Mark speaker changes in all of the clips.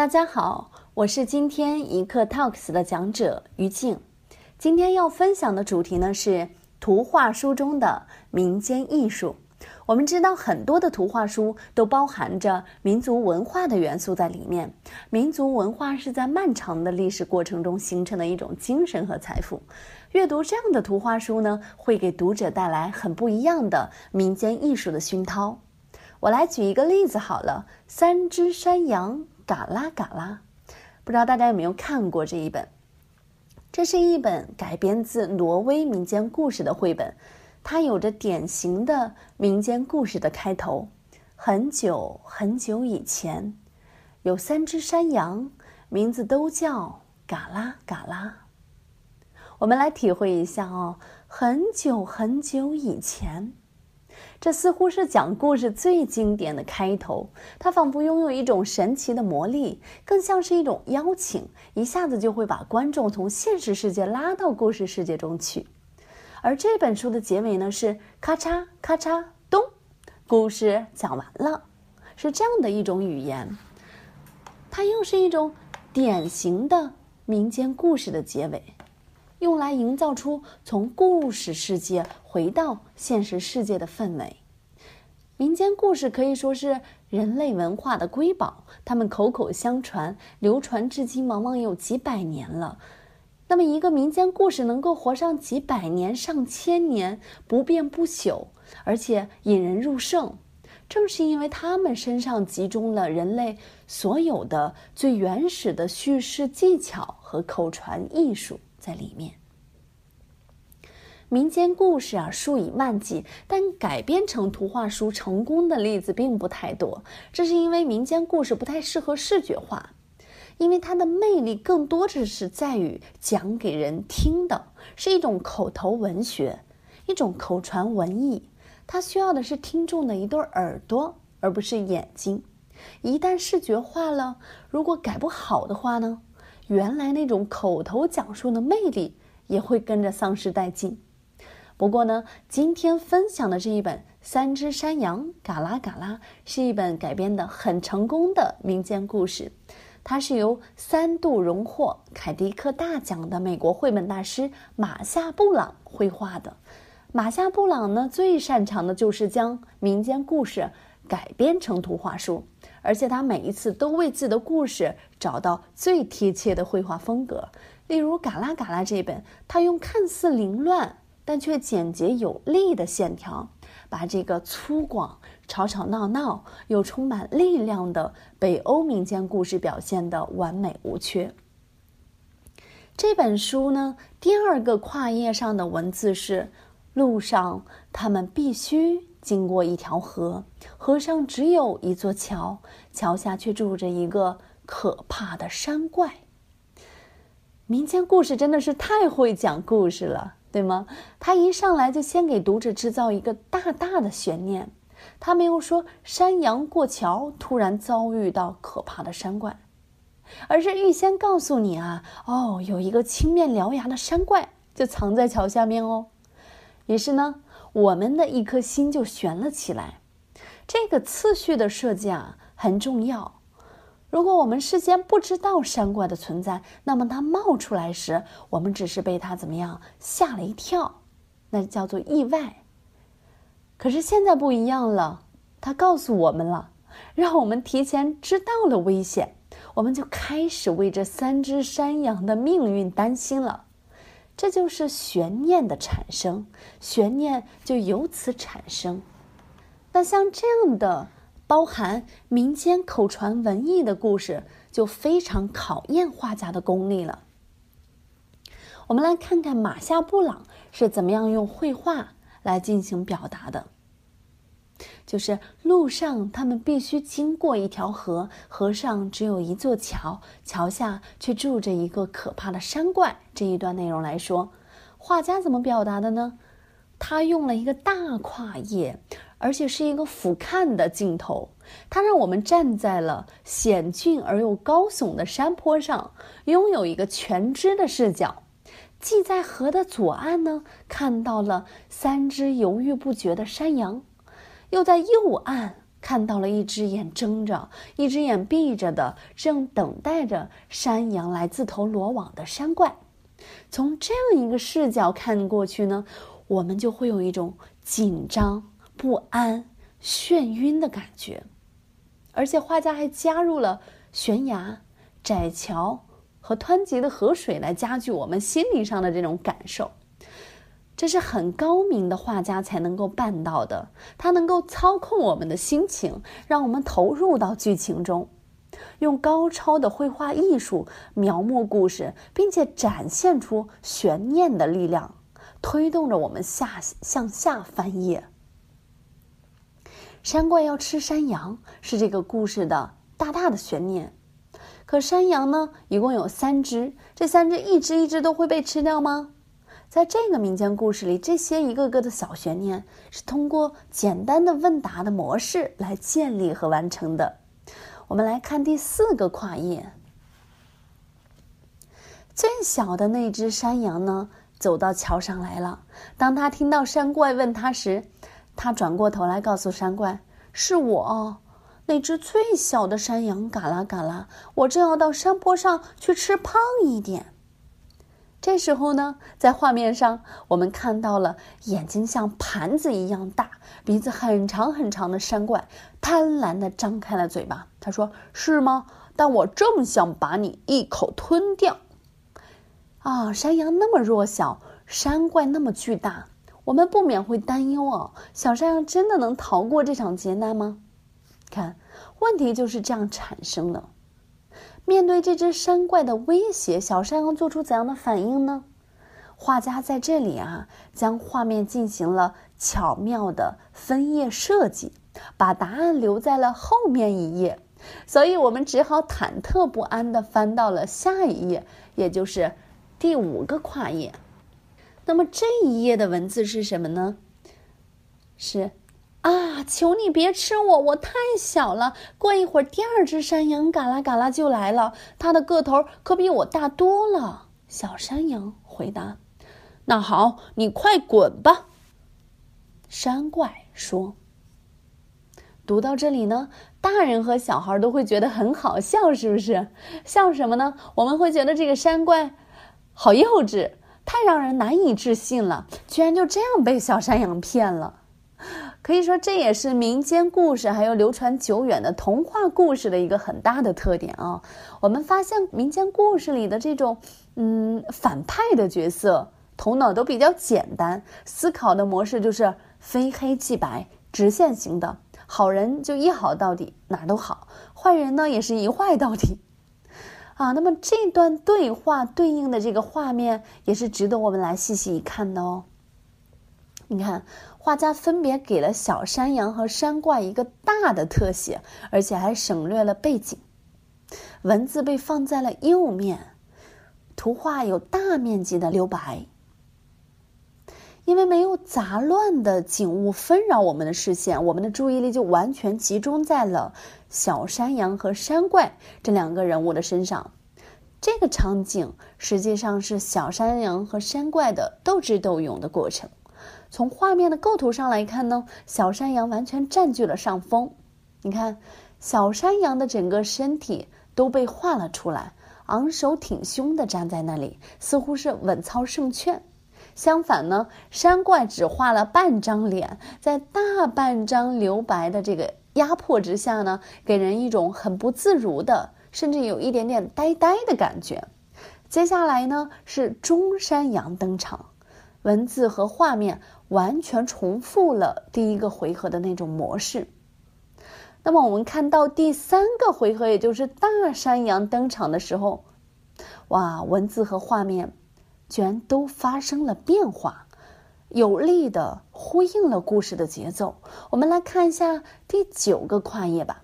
Speaker 1: 大家好，我是今天一课 Talks 的讲者于静。今天要分享的主题呢是图画书中的民间艺术。我们知道很多的图画书都包含着民族文化的元素在里面。民族文化是在漫长的历史过程中形成的一种精神和财富。阅读这样的图画书呢，会给读者带来很不一样的民间艺术的熏陶。我来举一个例子好了，三只山羊嘎啦嘎啦，不知道大家有没有看过这一本？这是一本改编自挪威民间故事的绘本。它有着典型的民间故事的开头。很久很久以前，有三只山羊，名字都叫嘎啦嘎啦。我们来体会一下哦。很久很久以前，这似乎是讲故事最经典的开头。它仿佛拥有一种神奇的魔力，更像是一种邀请，一下子就会把观众从现实世界拉到故事世界中去。而这本书的结尾呢是咔嚓咔嚓咚，故事讲完了，是这样的一种语言。它又是一种典型的民间故事的结尾，用来营造出从故事世界回到现实世界的氛围。民间故事可以说是人类文化的瑰宝，它们口口相传，流传至今，往往有几百年了。那么，一个民间故事能够活上几百年、上千年，不变不朽，而且引人入胜，正是因为他们身上集中了人类所有的最原始的叙事技巧和口传艺术在里面。民间故事啊，数以万计，但改编成图画书成功的例子并不太多。这是因为民间故事不太适合视觉化。因为它的魅力更多的是在于讲给人听的，是一种口头文学，一种口传文艺。它需要的是听众的一对耳朵，而不是眼睛。一旦视觉化了，如果改不好的话呢，原来那种口头讲述的魅力也会跟着丧失殆尽。不过呢，今天分享的这一本《三只山羊嘎啦嘎啦》是一本改编的很成功的民间故事。它是由三度荣获凯迪克大奖的美国绘本大师马夏布朗绘画的。马夏布朗呢，最擅长的就是将民间故事改编成图画书，而且他每一次都为自己的故事找到最贴切的绘画风格。例如《嘎啦嘎啦》这本，他用看似凌乱但却简洁有力的线条。把这个粗犷、吵吵闹闹又充满力量的北欧民间故事表现的完美无缺。这本书呢，第二个跨页上的文字是：路上他们必须经过一条河，河上只有一座桥，桥下却住着一个可怕的山怪。民间故事真的是太会讲故事了。对吗？他一上来就先给读者制造一个大大的悬念，他没有说山羊过桥突然遭遇到可怕的山怪，而是预先告诉你啊，哦，有一个青面獠牙的山怪就藏在桥下面哦。于是呢，我们的一颗心就悬了起来。这个次序的设计啊很重要。如果我们事先不知道山怪的存在，那么它冒出来时，我们只是被它怎么样吓了一跳，那叫做意外。可是现在不一样了，它告诉我们了，让我们提前知道了危险，我们就开始为这三只山羊的命运担心了。这就是悬念的产生，悬念就由此产生。那像这样的。包含民间口传文艺的故事，就非常考验画家的功力了。我们来看看马夏布朗是怎么样用绘画来进行表达的。就是路上他们必须经过一条河，河上只有一座桥，桥下却住着一个可怕的山怪。这一段内容来说，画家怎么表达的呢？他用了一个大跨页。而且是一个俯瞰的镜头，它让我们站在了险峻而又高耸的山坡上，拥有一个全知的视角。既在河的左岸呢，看到了三只犹豫不决的山羊，又在右岸看到了一只眼睁着，一只眼闭着的，正等待着山羊来自投罗网的山怪。从这样一个视角看过去呢，我们就会有一种紧张、不安、眩晕的感觉。而且画家还加入了悬崖、窄桥和湍急的河水来加剧我们心理上的这种感受。这是很高明的画家才能够办到的，他能够操控我们的心情，让我们投入到剧情中，用高超的绘画艺术描摹故事，并且展现出悬念的力量，推动着我们下向下翻页。山怪要吃山羊，是这个故事的大大的悬念。可山羊呢，一共有三只，这三只一只一只都会被吃掉吗？在这个民间故事里，这些一个个的小悬念是通过简单的问答的模式来建立和完成的。我们来看第四个跨页。最小的那只山羊呢，走到桥上来了。当他听到山怪问他时，他转过头来告诉山怪：“是我，那只最小的山羊。嘎啦嘎啦，我正要到山坡上去吃胖一点。”这时候呢，在画面上，我们看到了眼睛像盘子一样大、鼻子很长很长的山怪，贪婪地张开了嘴巴。他说：“是吗？但我正想把你一口吞掉。”啊，山羊那么弱小，山怪那么巨大，我们不免会担忧哦：小山羊真的能逃过这场劫难吗？看，问题就是这样产生的。面对这只山怪的威胁，小山羊做出怎样的反应呢？画家在这里啊，将画面进行了巧妙的分页设计，把答案留在了后面一页，所以我们只好忐忑不安地翻到了下一页，也就是第五个跨页。那么这一页的文字是什么呢？是。啊！求你别吃我，我太小了。过一会儿，第二只山羊嘎啦嘎啦就来了，它的个头可比我大多了。小山羊回答：“那好，你快滚吧。”山怪说。读到这里呢，大人和小孩都会觉得很好笑，是不是？笑什么呢？我们会觉得这个山怪好幼稚，太让人难以置信了，居然就这样被小山羊骗了。可以说，这也是民间故事还有流传久远的童话故事的一个很大的特点啊。我们发现，民间故事里的这种，嗯，反派的角色，头脑都比较简单，思考的模式就是非黑即白、直线型的。好人就一好到底，哪儿都好；坏人呢，也是一坏到底。啊，那么这段对话对应的这个画面，也是值得我们来细细一看的哦。你看。画家分别给了小山羊和山怪一个大的特写，而且还省略了背景。文字被放在了右面，图画有大面积的留白。因为没有杂乱的景物纷扰我们的视线，我们的注意力就完全集中在了小山羊和山怪这两个人物的身上。这个场景实际上是小山羊和山怪的斗智斗勇的过程。从画面的构图上来看呢，小山羊完全占据了上风。你看，小山羊的整个身体都被画了出来，昂首挺胸的站在那里，似乎是稳操胜券。相反呢，山怪只画了半张脸，在大半张留白的这个压迫之下呢，给人一种很不自如的，甚至有一点点呆呆的感觉。接下来呢，是中山羊登场。文字和画面完全重复了第一个回合的那种模式。那么，我们看到第三个回合，也就是大山羊登场的时候，哇，文字和画面居然都发生了变化，有力的呼应了故事的节奏。我们来看一下第九个跨页吧。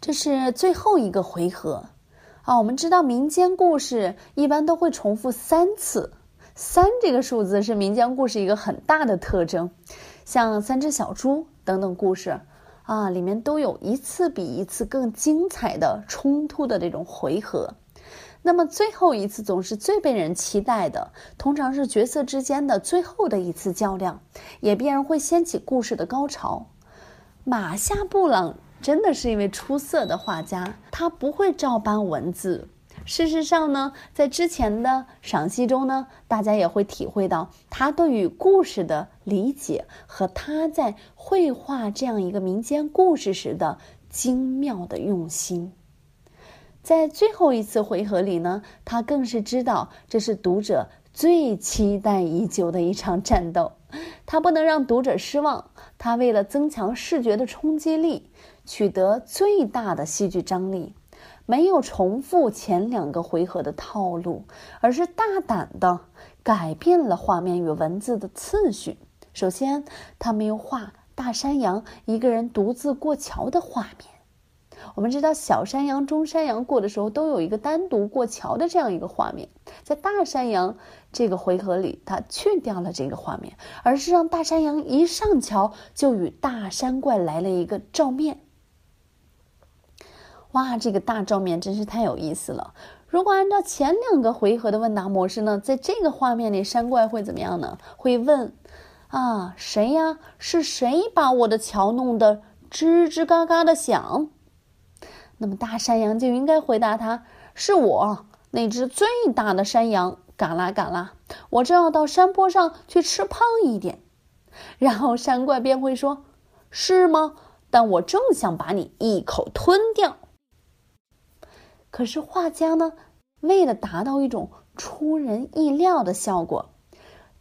Speaker 1: 这是最后一个回合啊。我们知道，民间故事一般都会重复三次。三这个数字是民间故事一个很大的特征，像三只小猪等等故事，啊，里面都有一次比一次更精彩的冲突的这种回合。那么最后一次总是最被人期待的，通常是角色之间的最后的一次较量，也必然会掀起故事的高潮。马夏布朗真的是一位出色的画家，他不会照搬文字。事实上呢，在之前的赏析中呢，大家也会体会到他对于故事的理解和他在绘画这样一个民间故事时的精妙的用心。在最后一次回合里呢，他更是知道这是读者最期待已久的一场战斗，他不能让读者失望。他为了增强视觉的冲击力，取得最大的戏剧张力。没有重复前两个回合的套路，而是大胆的改变了画面与文字的次序。首先，他没有画大山羊一个人独自过桥的画面。我们知道，小山羊、中山羊过的时候都有一个单独过桥的这样一个画面。在大山羊这个回合里，他去掉了这个画面，而是让大山羊一上桥就与大山怪来了一个照面。哇，这个大照面真是太有意思了！如果按照前两个回合的问答模式呢，在这个画面里，山怪会怎么样呢？会问：“啊，谁呀？是谁把我的桥弄得吱吱嘎嘎的响？”那么大山羊就应该回答他：“是我，那只最大的山羊，嘎啦嘎啦，我正要到山坡上去吃胖一点。”然后山怪便会说：“是吗？但我正想把你一口吞掉。”可是画家呢，为了达到一种出人意料的效果，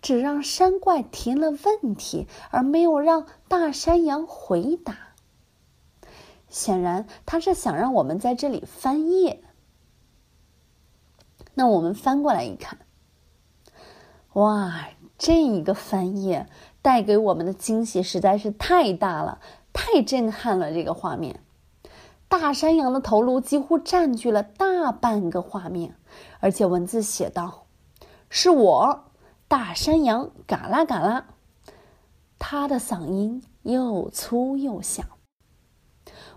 Speaker 1: 只让山怪提了问题，而没有让大山羊回答。显然，他是想让我们在这里翻页。那我们翻过来一看，哇，这一个翻页带给我们的惊喜实在是太大了，太震撼了！这个画面。大山羊的头颅几乎占据了大半个画面，而且文字写道：“是我，大山羊，嘎啦嘎啦。”他的嗓音又粗又响。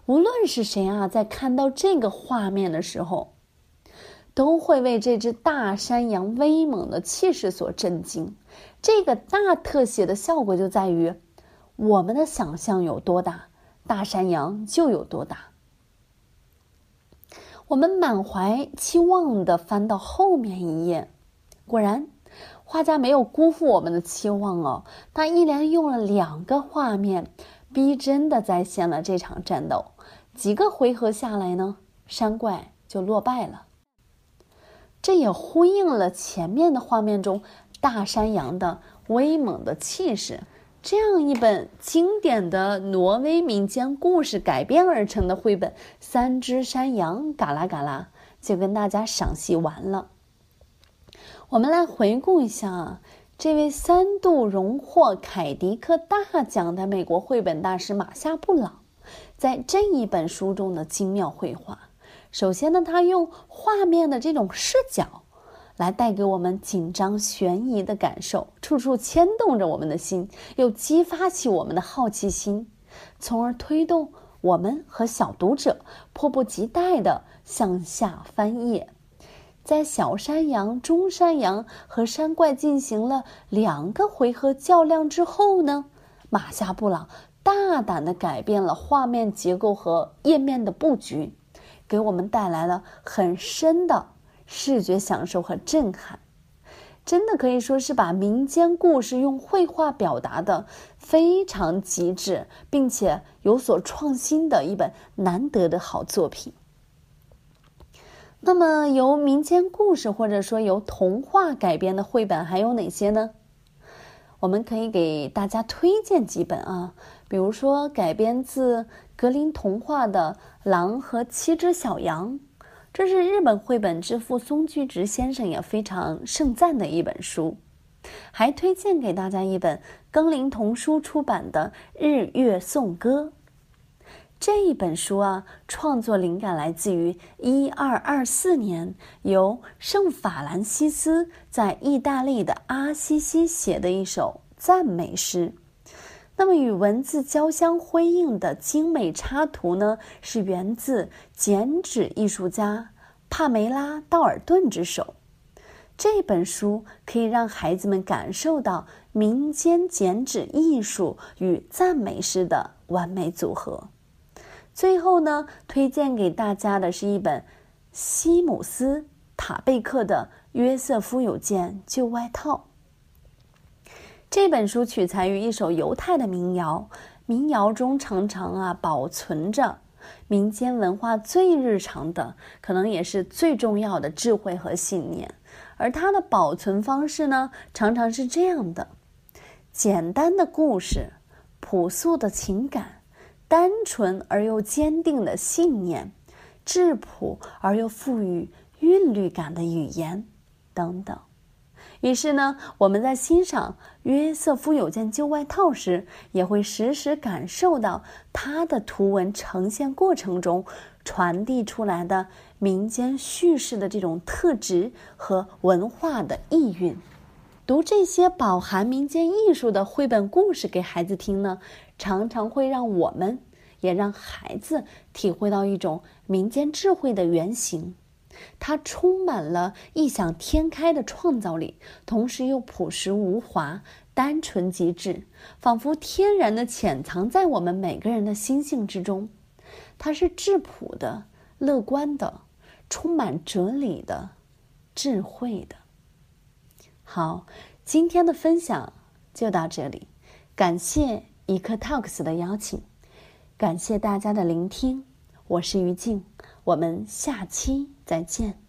Speaker 1: 无论是谁啊，在看到这个画面的时候，都会为这只大山羊威猛的气势所震惊。这个大特写的效果就在于，我们的想象有多大，大山羊就有多大。我们满怀期望的翻到后面一页，果然，画家没有辜负我们的期望哦。他一连用了两个画面，逼真的再现了这场战斗。几个回合下来呢，山怪就落败了。这也呼应了前面的画面中大山羊的威猛的气势。这样一本经典的挪威民间故事改编而成的绘本《三只山羊嘎啦嘎啦》就跟大家赏析完了。我们来回顾一下啊，这位三度荣获凯迪克大奖的美国绘本大师马夏布朗，在这一本书中的精妙绘画。首先呢，他用画面的这种视角。来带给我们紧张悬疑的感受，处处牵动着我们的心，又激发起我们的好奇心，从而推动我们和小读者迫不及待地向下翻页。在小山羊、中山羊和山怪进行了两个回合较量之后呢，马夏布朗大胆地改变了画面结构和页面的布局，给我们带来了很深的。视觉享受和震撼，真的可以说是把民间故事用绘画表达的非常极致，并且有所创新的一本难得的好作品。那么，由民间故事或者说由童话改编的绘本还有哪些呢？我们可以给大家推荐几本啊，比如说改编自格林童话的《狼和七只小羊》。这是日本绘本之父松居直先生也非常盛赞的一本书，还推荐给大家一本更林童书出版的《日月颂歌》。这一本书啊，创作灵感来自于一二二四年由圣法兰西斯在意大利的阿西西写的一首赞美诗。那么，与文字交相辉映的精美插图呢，是源自剪纸艺术家帕梅拉·道尔顿之手。这本书可以让孩子们感受到民间剪纸艺术与赞美诗的完美组合。最后呢，推荐给大家的是一本西姆斯·塔贝克的《约瑟夫有件旧外套》。这本书取材于一首犹太的民谣，民谣中常常啊保存着民间文化最日常的，可能也是最重要的智慧和信念。而它的保存方式呢，常常是这样的：简单的故事，朴素的情感，单纯而又坚定的信念，质朴而又富予韵律感的语言，等等。于是呢，我们在欣赏约瑟夫有件旧外套时，也会时时感受到他的图文呈现过程中传递出来的民间叙事的这种特质和文化的意蕴。读这些饱含民间艺术的绘本故事给孩子听呢，常常会让我们也让孩子体会到一种民间智慧的原型。它充满了异想天开的创造力，同时又朴实无华、单纯极致，仿佛天然的潜藏在我们每个人的心性之中。它是质朴的、乐观的、充满哲理的、智慧的。好，今天的分享就到这里，感谢一刻 Talks 的邀请，感谢大家的聆听，我是于静。我们下期再见。